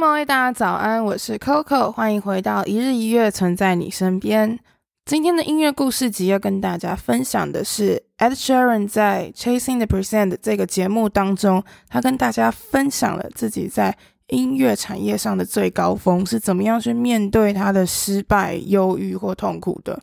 大家早安，我是 Coco，欢迎回到一日一乐，存在你身边。今天的音乐故事集要跟大家分享的是 Ed Sheeran 在 Chasing the Percent 这个节目当中，他跟大家分享了自己在音乐产业上的最高峰是怎么样去面对他的失败、忧郁或痛苦的。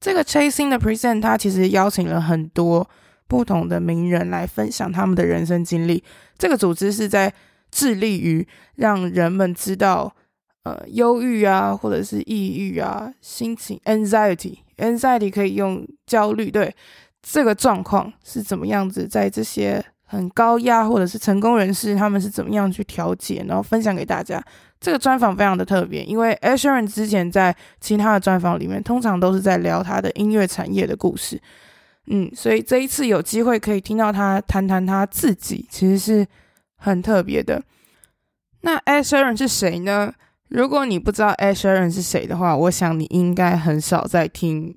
这个 Chasing the Percent，他其实邀请了很多不同的名人来分享他们的人生经历。这个组织是在致力于让人们知道，呃，忧郁啊，或者是抑郁啊，心情 anxiety，anxiety 可以用焦虑，对，这个状况是怎么样子，在这些很高压或者是成功人士，他们是怎么样去调节，然后分享给大家。这个专访非常的特别，因为 Asheran 之前在其他的专访里面，通常都是在聊他的音乐产业的故事，嗯，所以这一次有机会可以听到他谈谈他自己，其实是。很特别的，那 Ed Sheeran 是谁呢？如果你不知道 Ed Sheeran 是谁的话，我想你应该很少在听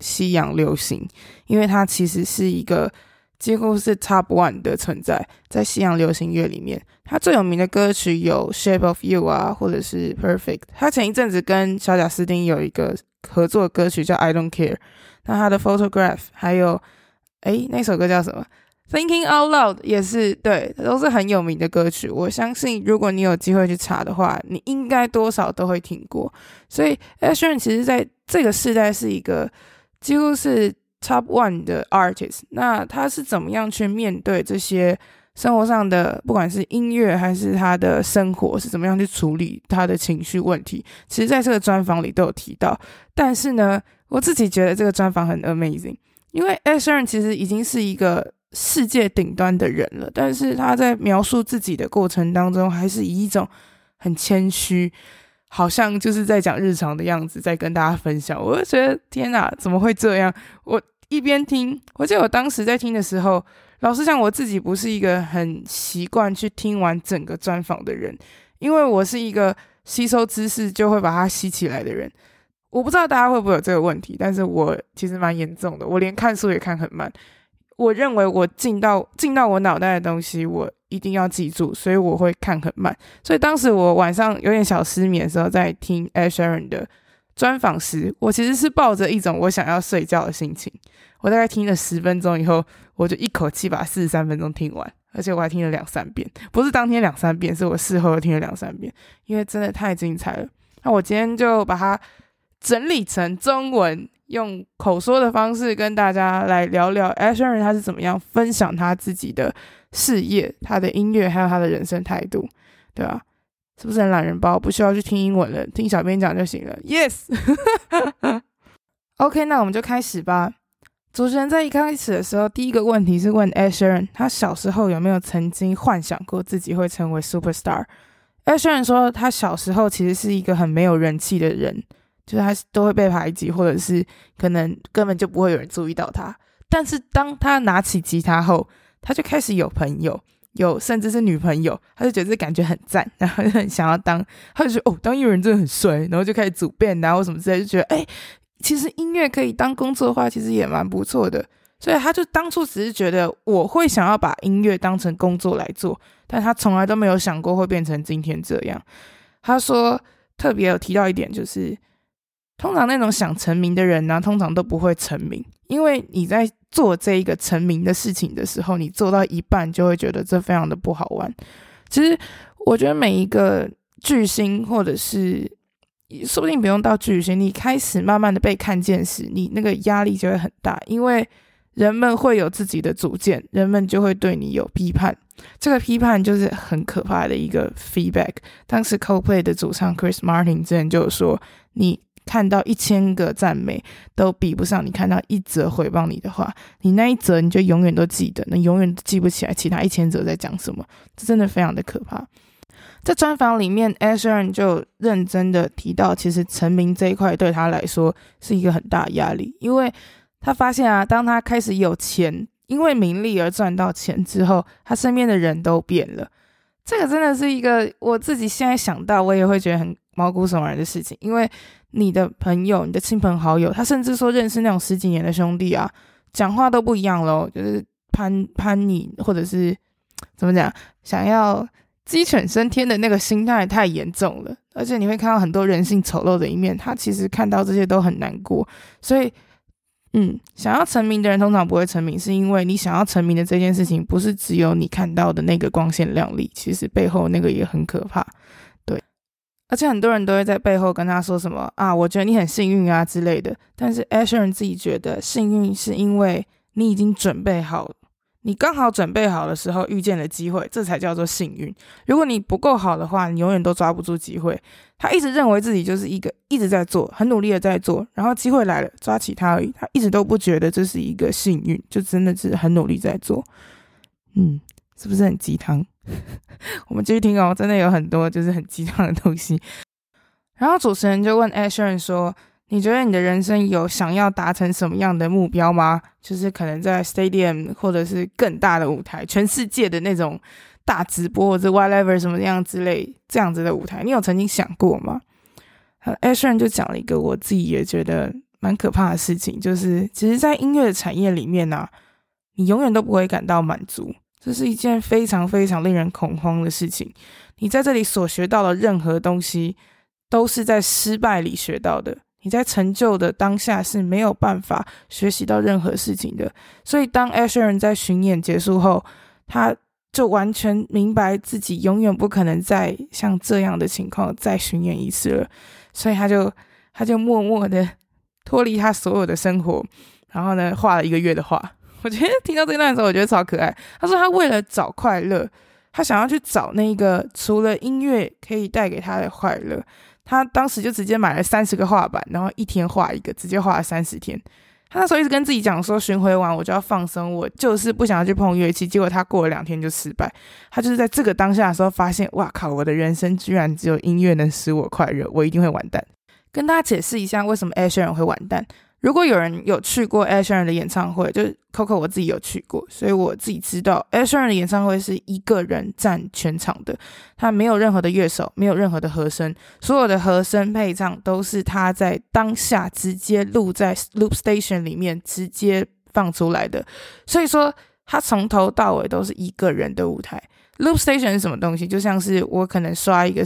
西洋流行，因为他其实是一个几乎是 Top One 的存在，在西洋流行乐里面，他最有名的歌曲有 Shape of You 啊，或者是 Perfect。他前一阵子跟小贾斯汀有一个合作歌曲叫 I Don't Care，那他的 Photograph 还有，诶，那首歌叫什么？Thinking Out Loud 也是对，都是很有名的歌曲。我相信，如果你有机会去查的话，你应该多少都会听过。所以，Ed Sheeran 其实在这个世代是一个几乎是 Top One 的 Artist。那他是怎么样去面对这些生活上的，不管是音乐还是他的生活，是怎么样去处理他的情绪问题？其实，在这个专访里都有提到。但是呢，我自己觉得这个专访很 amazing，因为 Ed Sheeran 其实已经是一个。世界顶端的人了，但是他在描述自己的过程当中，还是以一种很谦虚，好像就是在讲日常的样子，在跟大家分享。我就觉得天哪，怎么会这样？我一边听，我记得我当时在听的时候，老实讲，我自己不是一个很习惯去听完整个专访的人，因为我是一个吸收知识就会把它吸起来的人。我不知道大家会不会有这个问题，但是我其实蛮严重的，我连看书也看很慢。我认为我进到进到我脑袋的东西，我一定要记住，所以我会看很慢。所以当时我晚上有点小失眠的时候，在听 Ed Sheeran 的专访时，我其实是抱着一种我想要睡觉的心情。我大概听了十分钟以后，我就一口气把四十三分钟听完，而且我还听了两三遍，不是当天两三遍，是我事后听了两三遍，因为真的太精彩了。那我今天就把它整理成中文。用口说的方式跟大家来聊聊 Ed Sheeran 他是怎么样分享他自己的事业、他的音乐，还有他的人生态度，对吧？是不是很懒人包？不需要去听英文了，听小编讲就行了。Yes，OK，okay, 那我们就开始吧。主持人在一开始的时候，第一个问题是问 Ed Sheeran，他小时候有没有曾经幻想过自己会成为 Superstar？Ed Sheeran 说，他小时候其实是一个很没有人气的人。就是他都会被排挤，或者是可能根本就不会有人注意到他。但是当他拿起吉他后，他就开始有朋友，有甚至是女朋友，他就觉得这感觉很赞，然后就很想要当，他就觉得哦，当音乐人真的很帅，然后就开始组 band 然后什么之类，就觉得哎，其实音乐可以当工作的话，其实也蛮不错的。所以他就当初只是觉得我会想要把音乐当成工作来做，但他从来都没有想过会变成今天这样。他说特别有提到一点就是。通常那种想成名的人呢、通常都不会成名，因为你在做这一个成名的事情的时候，你做到一半就会觉得这非常的不好玩。其实我觉得每一个巨星，或者是说不定不用到巨星，你开始慢慢的被看见时，你那个压力就会很大，因为人们会有自己的主见，人们就会对你有批判。这个批判就是很可怕的一个 feedback。当时 Coldplay 的主唱 Chris Martin 之前就说，你看到一千个赞美都比不上你看到一则诽谤你的话，你那一则你就永远都记得，你永远记不起来其他一千则在讲什么，这真的非常的可怕。在专访里面，Ed Sheeran 就认真的提到，其实成名这一块对他来说是一个很大压力，因为他发现啊，当他开始有钱，因为名利而赚到钱之后，他身边的人都变了。这个真的是一个我自己现在想到，我也会觉得很毛骨悚然的事情，因为你的朋友、你的亲朋好友，他甚至说认识那种十几年的兄弟啊，讲话都不一样喽，就是攀攀你，或者是怎么讲，想要。鸡犬升天的那个心态太严重了，而且你会看到很多人性丑陋的一面。他其实看到这些都很难过，所以，嗯，想要成名的人通常不会成名，是因为你想要成名的这件事情不是只有你看到的那个光鲜亮丽，其实背后那个也很可怕。而且很多人都会在背后跟他说什么啊，我觉得你很幸运啊之类的。但是 Asher 自己觉得幸运是因为你已经准备好。你刚好准备好的时候遇见了机会，这才叫做幸运。如果你不够好的话，你永远都抓不住机会。他一直认为自己就是一个一直在做、很努力的在做，然后机会来了抓起他而已。他一直都不觉得这是一个幸运，就真的是很努力在做。嗯，是不是很鸡汤？我们继续听哦，真的有很多就是很鸡汤的东西。然后主持人就问 Asher 说。你觉得你的人生有想要达成什么样的目标吗？就是可能在 stadium 或者是更大的舞台，全世界的那种大直播或者 whatever 什么样之类这样子的舞台，你有曾经想过吗？”Asher 就讲了一个我自己也觉得蛮可怕的事情，就是其实，在音乐的产业里面呢、你永远都不会感到满足，这是一件非常非常令人恐慌的事情。你在这里所学到的任何东西，都是在失败里学到的。你在成就的当下是没有办法学习到任何事情的，所以当 Ed Sheeran 在巡演结束后，他就完全明白自己永远不可能再像这样的情况再巡演一次了，所以他就他就默默的脱离他所有的生活，然后呢画了一个月的画。我觉得听到这段的时候，我觉得超可爱。他说他为了找快乐，他想要去找那个除了音乐可以带给他的快乐。他当时就直接买了三十个画板，然后一天画一个，直接画了三十天。他那时候一直跟自己讲说，巡回完我就要放松，我就是不想要去碰乐器。结果他过了两天就失败。他就是在这个当下的时候发现，哇靠，我的人生居然只有音乐能使我快乐，我一定会完蛋。跟大家解释一下，为什么 Ed Sheeran 会完蛋。如果有人有去过 a s h e r 的演唱会，就 Coco 我自己有去过，所以我自己知道 a s h e r 的演唱会是一个人占全场的，他没有任何的乐手，没有任何的和声，所有的和声配唱都是他在当下直接录在 Loop Station 里面直接放出来的，所以说他从头到尾都是一个人的舞台。Loop Station 是什么东西？就像是我可能刷一个。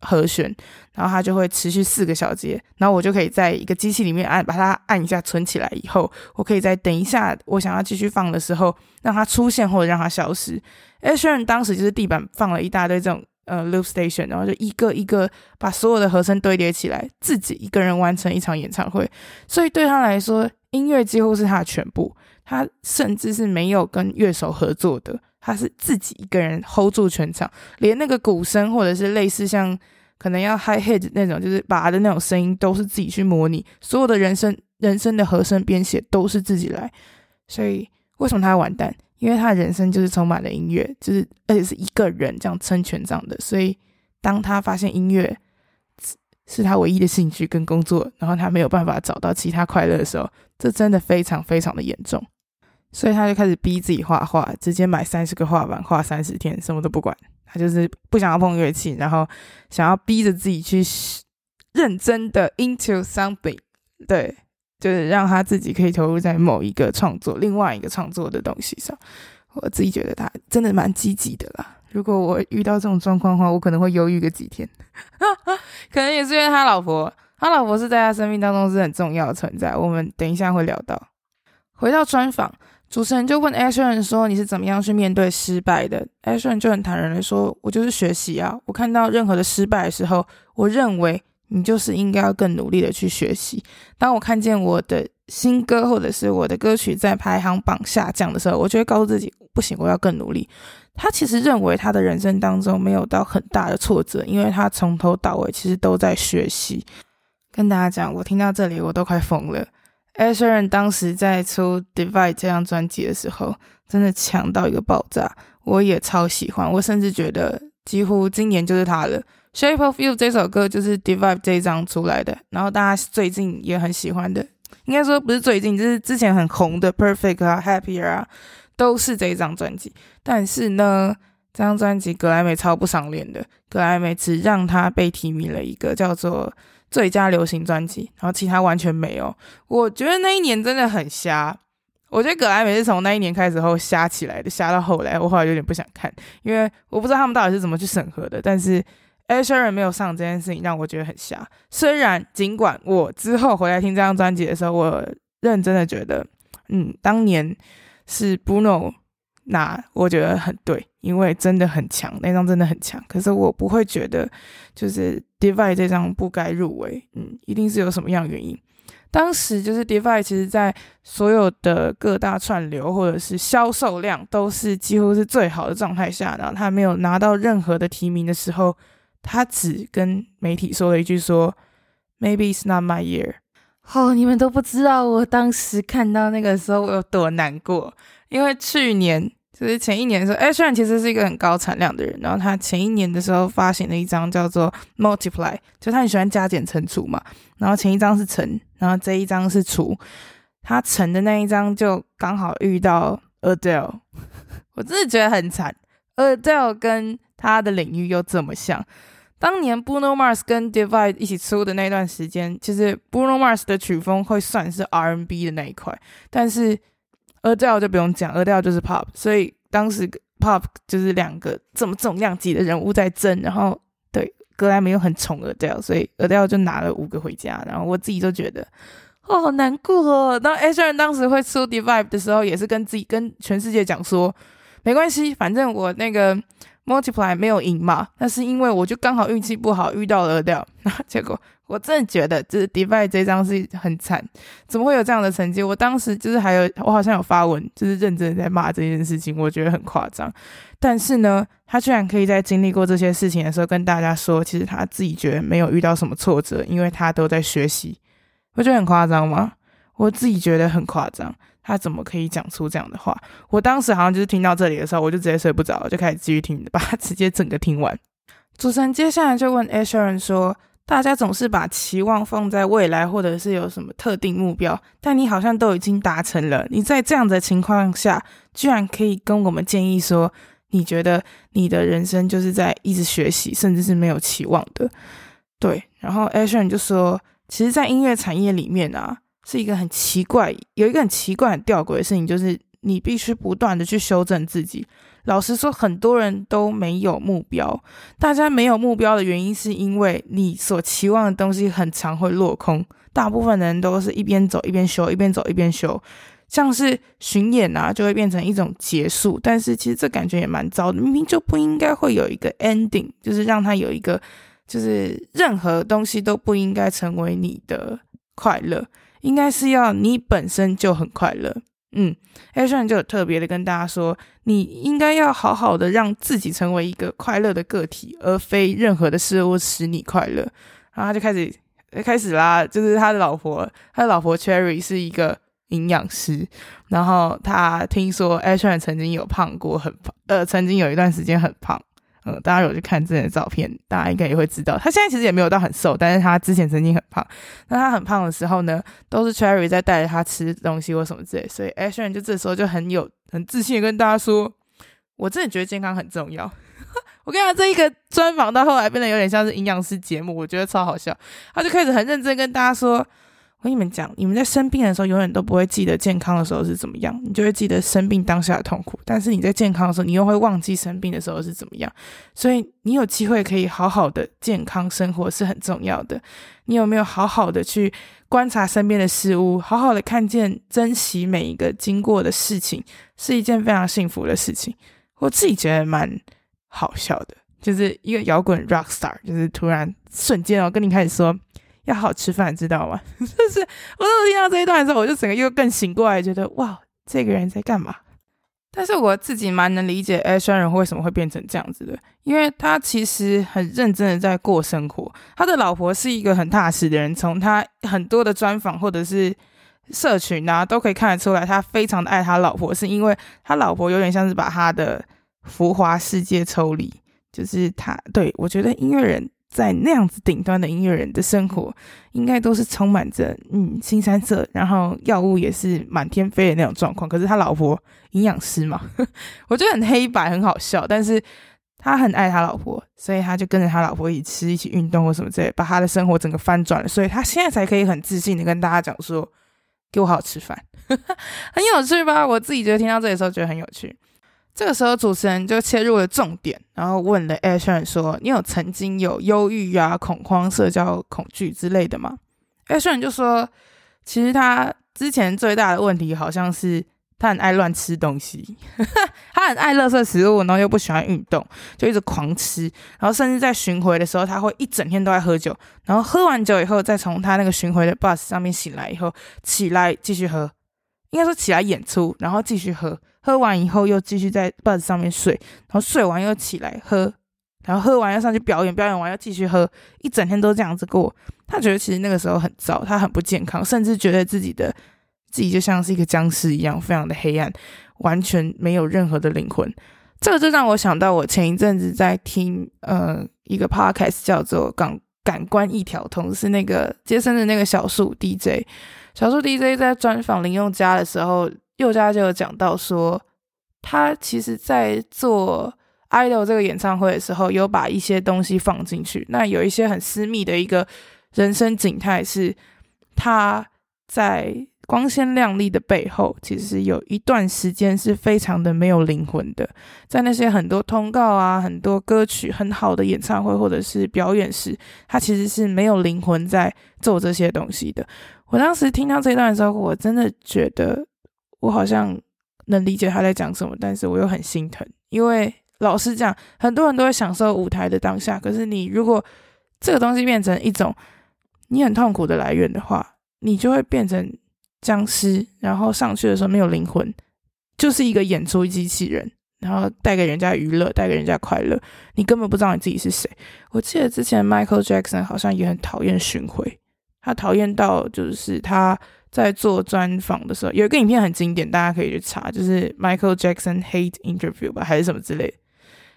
和弦，然后它就会持续四个小节，然后我就可以在一个机器里面按，把它按一下存起来以后，我可以在等一下我想要继续放的时候，让它出现或者让它消失。Ed Sheeran 当时就是地板放了一大堆这种呃 loop station，然后就一个一个把所有的和声堆叠起来，自己一个人完成一场演唱会。所以对他来说，音乐几乎是他的全部，他甚至是没有跟乐手合作的。他是自己一个人 hold 住全场，连那个鼓声或者是类似像可能要 high head 那种，就是拔的那种声音，都是自己去模拟。所有的人声、人声的和声编写都是自己来。所以为什么他完蛋？因为他的人生就是充满了音乐，就是而且是一个人这样撑全场的。所以当他发现音乐是他唯一的兴趣跟工作，然后他没有办法找到其他快乐的时候，这真的非常非常的严重。所以他就开始逼自己画画，直接买三十个画板，画三十天，什么都不管。他就是不想要碰乐器，然后想要逼着自己去认真的 into something，对，就是让他自己可以投入在某一个创作、另外一个创作的东西上。我自己觉得他真的蛮积极的啦。如果我遇到这种状况的话，我可能会犹豫个几天。可能也是因为他老婆，他老婆是在他生命当中是很重要的存在。我们等一下会聊到。回到专访。主持人就问 Ed Sheeran 说：“你是怎么样去面对失败的？”Ed Sheeran 就很坦然的说：“我就是学习啊！我看到任何的失败的时候，我认为你就是应该要更努力的去学习。当我看见我的新歌或者是我的歌曲在排行榜下降的时候，我就会告诉自己：不行，我要更努力。”他其实认为他的人生当中没有到很大的挫折，因为他从头到尾其实都在学习。跟大家讲，我听到这里我都快疯了。Ed Sheeran 当时在出《Divide》这张专辑的时候，真的强到一个爆炸，我也超喜欢。我甚至觉得几乎今年就是他了。《Shape of You》这首歌就是《Divide》这一张出来的，然后大家最近也很喜欢的，应该说不是最近，就是之前很红的《Perfect》啊，《Happier》啊，都是这一张专辑。但是呢，这张专辑格莱美超不赏脸的，格莱美只让他被提名了一个叫做。最佳流行专辑，然后其他完全没有。我觉得那一年真的很瞎。我觉得葛莱美是从那一年开始后瞎起来的，瞎到后来我后来有点不想看，因为我不知道他们到底是怎么去审核的。但是 Ed Sheeran 没有上这件事情让我觉得很瞎。虽然尽管我之后回来听这张专辑的时候，我认真的觉得，嗯，当年是 Bruno 那，我觉得很对。因为真的很强，那张真的很强。可是我不会觉得，就是《Divide》这张不该入围，嗯，一定是有什么样原因。当时就是《Divide》，其实在所有的各大串流或者是销售量都是几乎是最好的状态下，然后他没有拿到任何的提名的时候，他只跟媒体说了一句说：“Maybe it's not my year。”哦，你们都不知道我当时看到那个时候我有多难过，因为去年。就是前一年的时候，Ed Sheeran 其实是一个很高产量的人，然后他前一年的时候发行了一张叫做 Multiply，就他很喜欢加减乘除嘛，然后前一张是乘，然后这一张是除，他乘的那一张就刚好遇到 Adele，我真的觉得很惨，Adele 跟他的领域又这么像，当年 Bruno Mars 跟 Divide 一起出的那段时间，其实 Bruno Mars 的曲风会算是 R&B 的那一块，但是 Adele 就不用讲，Adele 就是 Pop，所以当时 Pop 就是两个这么重量级的人物在争，然后对格莱美又很宠 Adele，所以 Adele 就拿了五个回家，然后我自己就觉得哦好难过哦。当 Ed Sheeran 当时会出 Divide 的时候，也是跟自己跟全世界讲说没关系，反正我那个 Multiply 没有赢嘛，那是因为我就刚好运气不好遇到了 Adele，然 后结果。我真的觉得，就是 Divide 这张是很惨，怎么会有这样的成绩？我当时就是还有，我好像有发文，就是认真的在骂这件事情，我觉得很夸张。但是呢，他居然可以在经历过这些事情的时候，跟大家说，其实他自己觉得没有遇到什么挫折，因为他都在学习。我觉得很夸张吗？我自己觉得很夸张。他怎么可以讲出这样的话？我当时好像就是听到这里的时候，我就直接睡不着，就开始继续听，把它直接整个听完。主持人接下来就问 Ed Sheeran 说。大家总是把期望放在未来，或者是有什么特定目标，但你好像都已经达成了。你在这样的情况下，居然可以跟我们建议说，你觉得你的人生就是在一直学习，甚至是没有期望的。对，然后 Ed Sheeran 就说，其实，在音乐产业里面啊，是一个很奇怪，有一个很奇怪、很吊诡的事情，就是你必须不断的去修正自己。老实说，很多人都没有目标。大家没有目标的原因，是因为你所期望的东西很常会落空。大部分人都是一边走一边修，一边走一边修。像是巡演啊，就会变成一种结束。但是其实这感觉也蛮糟的，明明就不应该会有一个 ending，就是让它有一个，就是任何东西都不应该成为你的快乐，应该是要你本身就很快乐。嗯，Asher 就特别的跟大家说，你应该要好好的让自己成为一个快乐的个体，而非任何的事物使你快乐。然后他就开始开始啦，就是他的老婆，他的老婆 Cherry 是一个营养师，然后他听说 Asher 曾经有胖过，很胖，呃，曾经有一段时间很胖。呃，大家有去看之前的照片，大家应该也会知道，他现在其实也没有到很瘦，但是他之前曾经很胖。那他很胖的时候呢，都是 Cherry 在带着他吃东西或什么之类，所以 Ashen 就这时候就很有很自信的跟大家说：“我真的觉得健康很重要。”我跟你讲，这一个专访到后来变得有点像是营养师节目，我觉得超好笑。他就开始很认真跟大家说。我跟你们讲，你们在生病的时候，永远都不会记得健康的时候是怎么样，你就会记得生病当下的痛苦。但是你在健康的时候，你又会忘记生病的时候是怎么样。所以你有机会可以好好的健康生活是很重要的。你有没有好好的去观察身边的事物，好好的看见、珍惜每一个经过的事情，是一件非常幸福的事情。我自己觉得蛮好笑的，就是一个摇滚 rock star，就是突然瞬间哦，跟你开始说。要好吃饭，知道吗？就是我当时听到这一段的时候，我就整个又更醒过来，觉得哇，这个人在干嘛？但是我自己蛮能理解 Ed Sheeran 为什么会变成这样子的，因为他其实很认真的在过生活。他的老婆是一个很踏实的人，从他很多的专访或者是社群啊，都可以看得出来，他非常的爱他老婆，是因为他老婆有点像是把他的浮华世界抽离，就是他对，我觉得音乐人。在那样子顶端的音乐人的生活，应该都是充满着嗯腥膻色，然后药物也是满天飞的那种状况。可是他老婆营养师嘛，我觉得很黑白，很好笑。但是他很爱他老婆，所以他就跟着他老婆一起吃，一起运动或什么之类，把他的生活整个翻转了。所以他现在才可以很自信的跟大家讲说：“给我好好吃饭。”很有趣吧？我自己觉得听到这里的时候觉得很有趣。这个时候，主持人就切入了重点，然后问了 Ed Sheeran 说：“你有曾经有忧郁啊、恐慌、社交恐惧之类的吗？”Ed Sheeran 就说：“其实他之前最大的问题好像是他很爱乱吃东西，他很爱垃圾食物，然后又不喜欢运动，就一直狂吃，然后甚至在巡回的时候，他会一整天都在喝酒，然后喝完酒以后，再从他那个巡回的 bus 上面醒来以后，起来继续喝，应该说起来演出，然后继续喝。”喝完以后又继续在 bus 上面睡，然后睡完又起来喝，然后喝完又上去表演，表演完又继续喝，一整天都这样子过。他觉得其实那个时候很糟，他很不健康，甚至觉得自己的自己就像是一个僵尸一样，非常的黑暗，完全没有任何的灵魂。这个就让我想到我前一阵子在听呃一个 podcast 叫做《感感官一条通》，是那个杰森的那个小树 DJ，小树 DJ 在专访林宥嘉的时候。宥嘉就有讲到说，他其实在做《idol》这个演唱会的时候，有把一些东西放进去。那有一些很私密的一个人生景态，是他在光鲜亮丽的背后，其实有一段时间是非常的没有灵魂的。在那些很多通告啊、很多歌曲很好的演唱会或者是表演时，他其实是没有灵魂在做这些东西的。我当时听到这段的时候，我真的觉得。我好像能理解他在讲什么，但是我又很心疼，因为老实讲，很多人都会享受舞台的当下，可是你如果这个东西变成一种你很痛苦的来源的话，你就会变成僵尸，然后上去的时候没有灵魂，就是一个演出机器人，然后带给人家娱乐，带给人家快乐，你根本不知道你自己是谁。我记得之前 Michael Jackson 好像也很讨厌巡回，他讨厌到就是他。在做专访的时候，有一个影片很经典，大家可以去查，就是 Michael Jackson Hate Interview 吧，还是什么之类的。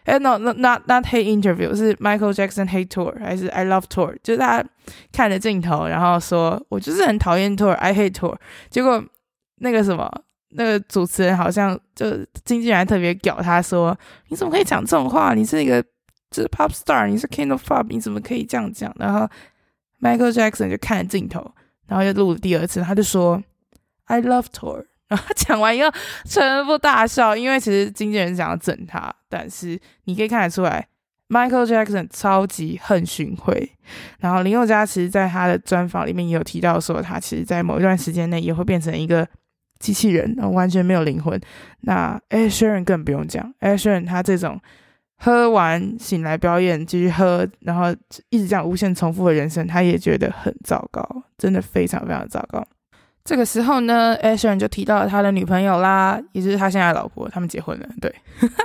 哎，no，not not not Hate Interview，是 Michael Jackson Hate Tour，还是 I Love Tour？就是他看着镜头，然后说：“我就是很讨厌 Tour，I hate Tour。”结果那个什么，那个主持人好像就经纪人特别屌他说：“你怎么可以讲这种话？你是一个就是 Pop Star，你是 King of Pop，你怎么可以这样讲？”然后 Michael Jackson 就看着镜头。然后又录了第二次，他就说 "I love tour"，然后讲完以后全部大笑，因为其实经纪人想要整他，但是你可以看得出来，Michael Jackson 超级恨巡回。然后林宥嘉其实在他的专访里面也有提到说，他其实在某一段时间内也会变成一个机器人，然后完全没有灵魂。那 Ed Sheeran 更不用讲，Ed Sheeran 他这种。喝完醒来表演，继续喝，然后一直这样无限重复的人生，他也觉得很糟糕，真的非常非常糟糕。这个时候呢，Asher 就提到了他的女朋友啦，也就是他现在的老婆，他们结婚了，对，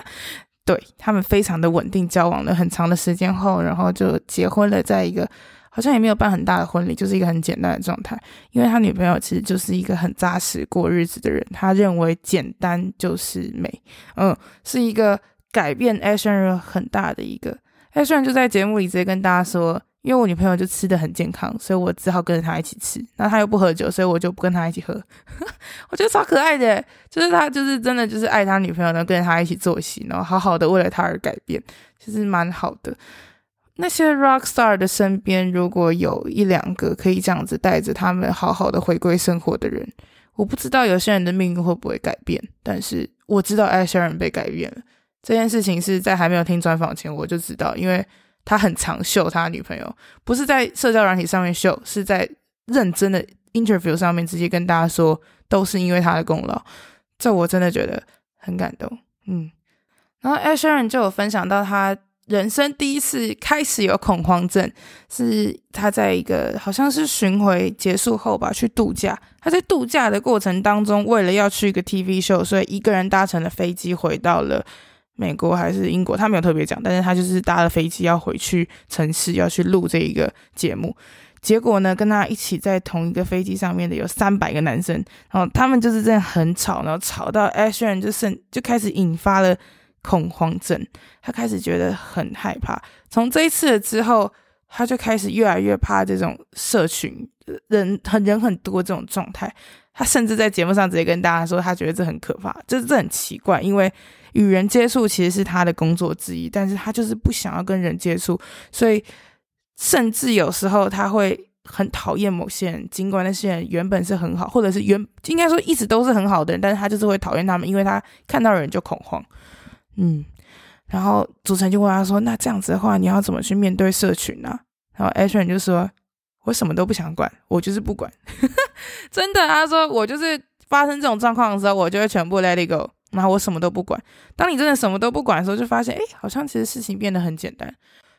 对他们非常的稳定，交往了很长的时间后，然后就结婚了，在一个好像也没有办很大的婚礼，就是一个很简单的状态，因为他女朋友其实就是一个很扎实过日子的人，他认为简单就是美，嗯，是一个。改变 Ed Sheeran 很大的一个 Ed Sheeran 就在节目里直接跟大家说，因为我女朋友就吃得很健康，所以我只好跟着她一起吃。那她又不喝酒，所以我就不跟她一起喝。我觉得超可爱的，就是他就是真的就是爱他女朋友，然后跟着他一起作息，然后好好的为了他而改变，其实蛮好的。那些 rock star 的身边，如果有一两个可以这样子带着他们好好的回归生活的人，我不知道有些人的命运会不会改变，但是我知道 Ed Sheeran 被改变了。这件事情是在还没有听专访前我就知道，因为他很常秀他女朋友，不是在社交软体上面秀，是在认真的 interview 上面直接跟大家说，都是因为他的功劳。这我真的觉得很感动，嗯。然后 Ed Sheeran 就有分享到他人生第一次开始有恐慌症，是他在一个好像是巡回结束后吧，去度假。他在度假的过程当中，为了要去一个 TV show，所以一个人搭乘了飞机回到了美国还是英国，他没有特别讲，但是他就是搭了飞机要回去城市，要去录这一个节目。结果呢，跟他一起在同一个飞机上面的有三百个男生，然后他们就是这样很吵，然后吵到 Ed Sheeran 就甚就开始引发了。恐慌症，他开始觉得很害怕。从这一次之后，他就开始越来越怕这种社群人很人很多这种状态。他甚至在节目上直接跟大家说，他觉得这很可怕，就是这很奇怪，因为与人接触其实是他的工作之一，但是他就是不想要跟人接触，所以甚至有时候他会很讨厌某些人，尽管那些人原本是很好，或者是原应该说一直都是很好的人，但是他就是会讨厌他们，因为他看到人就恐慌。嗯，然后主持人就问他说：“那这样子的话，你要怎么去面对社群呢、？”然后 Asher 就说：“我什么都不想管，我就是不管。”真的，他说：“我就是发生这种状况的时候，我就会全部 let it go，然后我什么都不管。当你真的什么都不管的时候，就发现，哎，好像其实事情变得很简单。”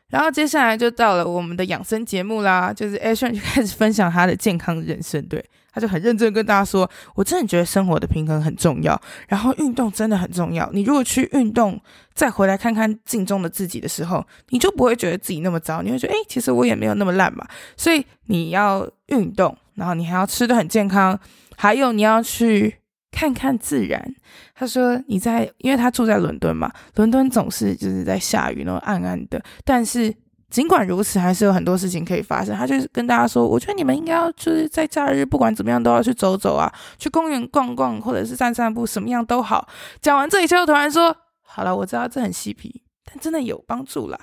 然后接下来就到了我们的养生节目啦，就是 Ashen 就开始分享他的健康人生，对，他就很认真跟大家说，我真的觉得生活的平衡很重要，然后运动真的很重要。你如果去运动，再回来看看镜中的自己的时候，你就不会觉得自己那么糟，你会觉得，诶，其实我也没有那么烂嘛。所以你要运动，然后你还要吃得很健康，还有你要去。看看自然，他说你在，因为他住在伦敦嘛，伦敦总是就是在下雨，然后暗暗的。但是尽管如此，还是有很多事情可以发生。他就是跟大家说，我觉得你们应该要就是在假日，不管怎么样都要去走走啊，去公园逛逛，或者是散散步，什么样都好。讲完这一切，又突然说，好了，我知道这很嬉皮，但真的有帮助啦。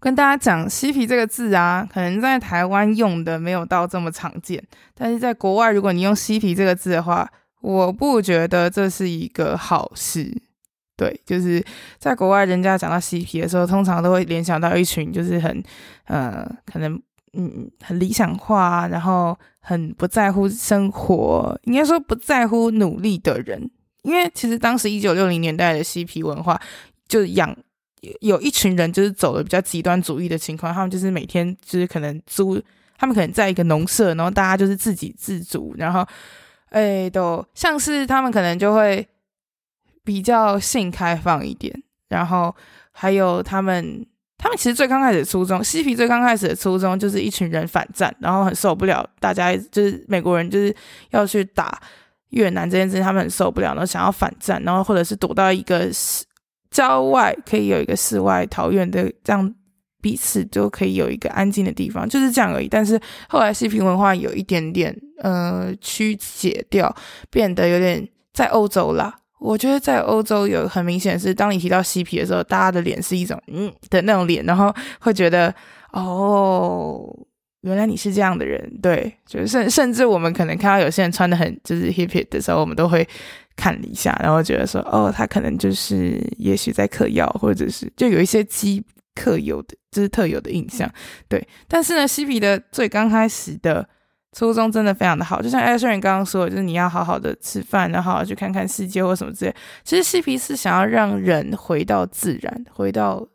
跟大家讲，嬉皮这个字啊，可能在台湾用的没有到这么常见，但是在国外，如果你用嬉皮这个字的话，我不觉得这是一个好事，对，就是在国外，人家讲到嬉皮的时候，通常都会联想到一群就是很，呃，可能嗯很理想化，然后很不在乎生活，应该说不在乎努力的人。因为其实当时一九六零年代的嬉皮文化，就养有一群人就是走了比较极端主义的情况，他们就是每天就是可能租，他们可能在一个农舍，然后大家就是自给自足，然后。哎，都像是他们可能就会比较性开放一点，然后还有他们，他们其实最刚开始的初衷，嬉皮最刚开始的初衷就是一群人反战，然后很受不了，大家就是美国人就是要去打越南这件事，他们很受不了，然后想要反战，然后或者是躲到一个郊外，可以有一个世外桃源的这样。彼此就可以有一个安静的地方，就是这样而已。但是后来嬉皮文化有一点点呃曲解掉，变得有点在欧洲啦。我觉得在欧洲有很明显是，当你提到嬉皮的时候，大家的脸是一种嗯的那种脸，然后会觉得哦，原来你是这样的人。对，就是甚甚至我们可能看到有些人穿得很就是 hippie 的时候，我们都会看一下，然后觉得说哦，他可能就是也许在嗑药，或者是就有一些基。特有的，就是特有的印象，对。但是呢，嬉皮的最刚开始的初衷真的非常的好，就像艾瑞人刚刚说，就是你要好好的吃饭，然后好好去看看世界或什么之类。其实嬉皮是想要让人回到自然，回到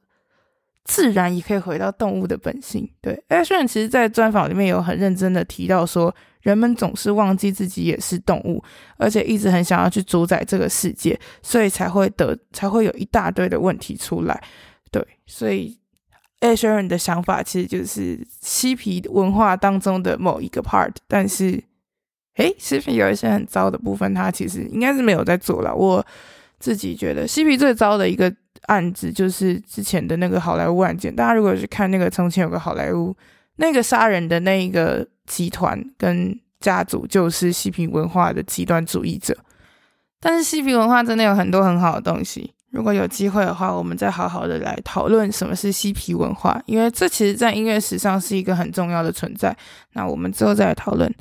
自然，也可以回到动物的本性。对，艾瑞人其实，在专访里面有很认真的提到说，人们总是忘记自己也是动物，而且一直很想要去主宰这个世界，所以才会得，才会有一大堆的问题出来。对，所以 Ed Sheeran 的想法其实就是嬉皮文化当中的某一个 part，但是，诶，嬉皮有一些很糟的部分，他其实应该是没有在做了。我自己觉得，嬉皮最糟的一个案子就是之前的那个好莱坞案件。大家如果去看那个从前有个好莱坞，那个杀人的那一个集团跟家族，就是嬉皮文化的极端主义者。但是嬉皮文化真的有很多很好的东西。如果有机会的话，我们再好好的来讨论什么是嬉皮文化，因为这其实在音乐史上是一个很重要的存在。那我们之后再来讨论。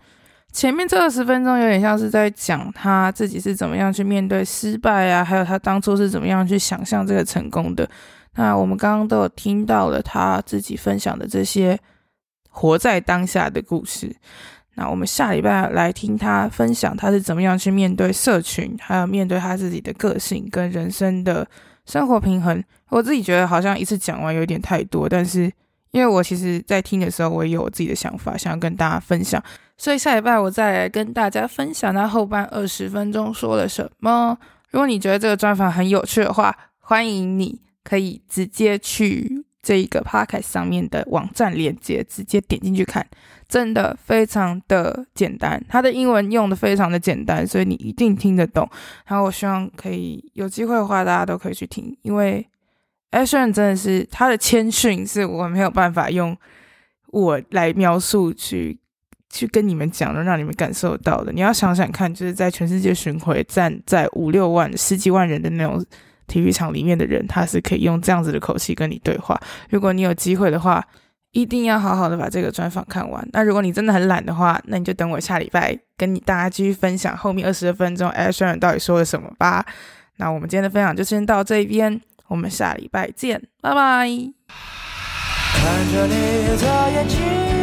前面这二十分钟有点像是在讲他自己是怎么样去面对失败啊，还有他当初是怎么样去想象这个成功的。那我们刚刚都有听到了他自己分享的这些活在当下的故事。那我们下礼拜来听他分享他是怎么样去面对社群，还有面对他自己的个性跟人生的生活平衡。我自己觉得好像一次讲完有点太多，但是因为我其实在听的时候，我也有我自己的想法，想要跟大家分享，所以下礼拜我再来跟大家分享他后半二十分钟说了什么。如果你觉得这个专访很有趣的话，欢迎你可以直接去这一个 podcast 上面的网站链接，直接点进去看，真的非常的简单。它的英文用的非常的简单，所以你一定听得懂。然后我希望可以有机会的话，大家都可以去听，因为 Ed Sheeran 真的是他的谦逊，是我没有办法用我来描述去。去跟你们讲的，让你们感受到的。你要想想看，就是在全世界巡回站在五六万、十几万人的那种体育场里面的人，他是可以用这样子的口气跟你对话。如果你有机会的话，一定要好好的把这个专访看完。那如果你真的很懒的话，那你就等我下礼拜跟你大家继续分享后面二十分钟 Ed Sheeran 到底说了什么吧。那我们今天的分享就先到这边，我们下礼拜见，拜拜。看着你的眼睛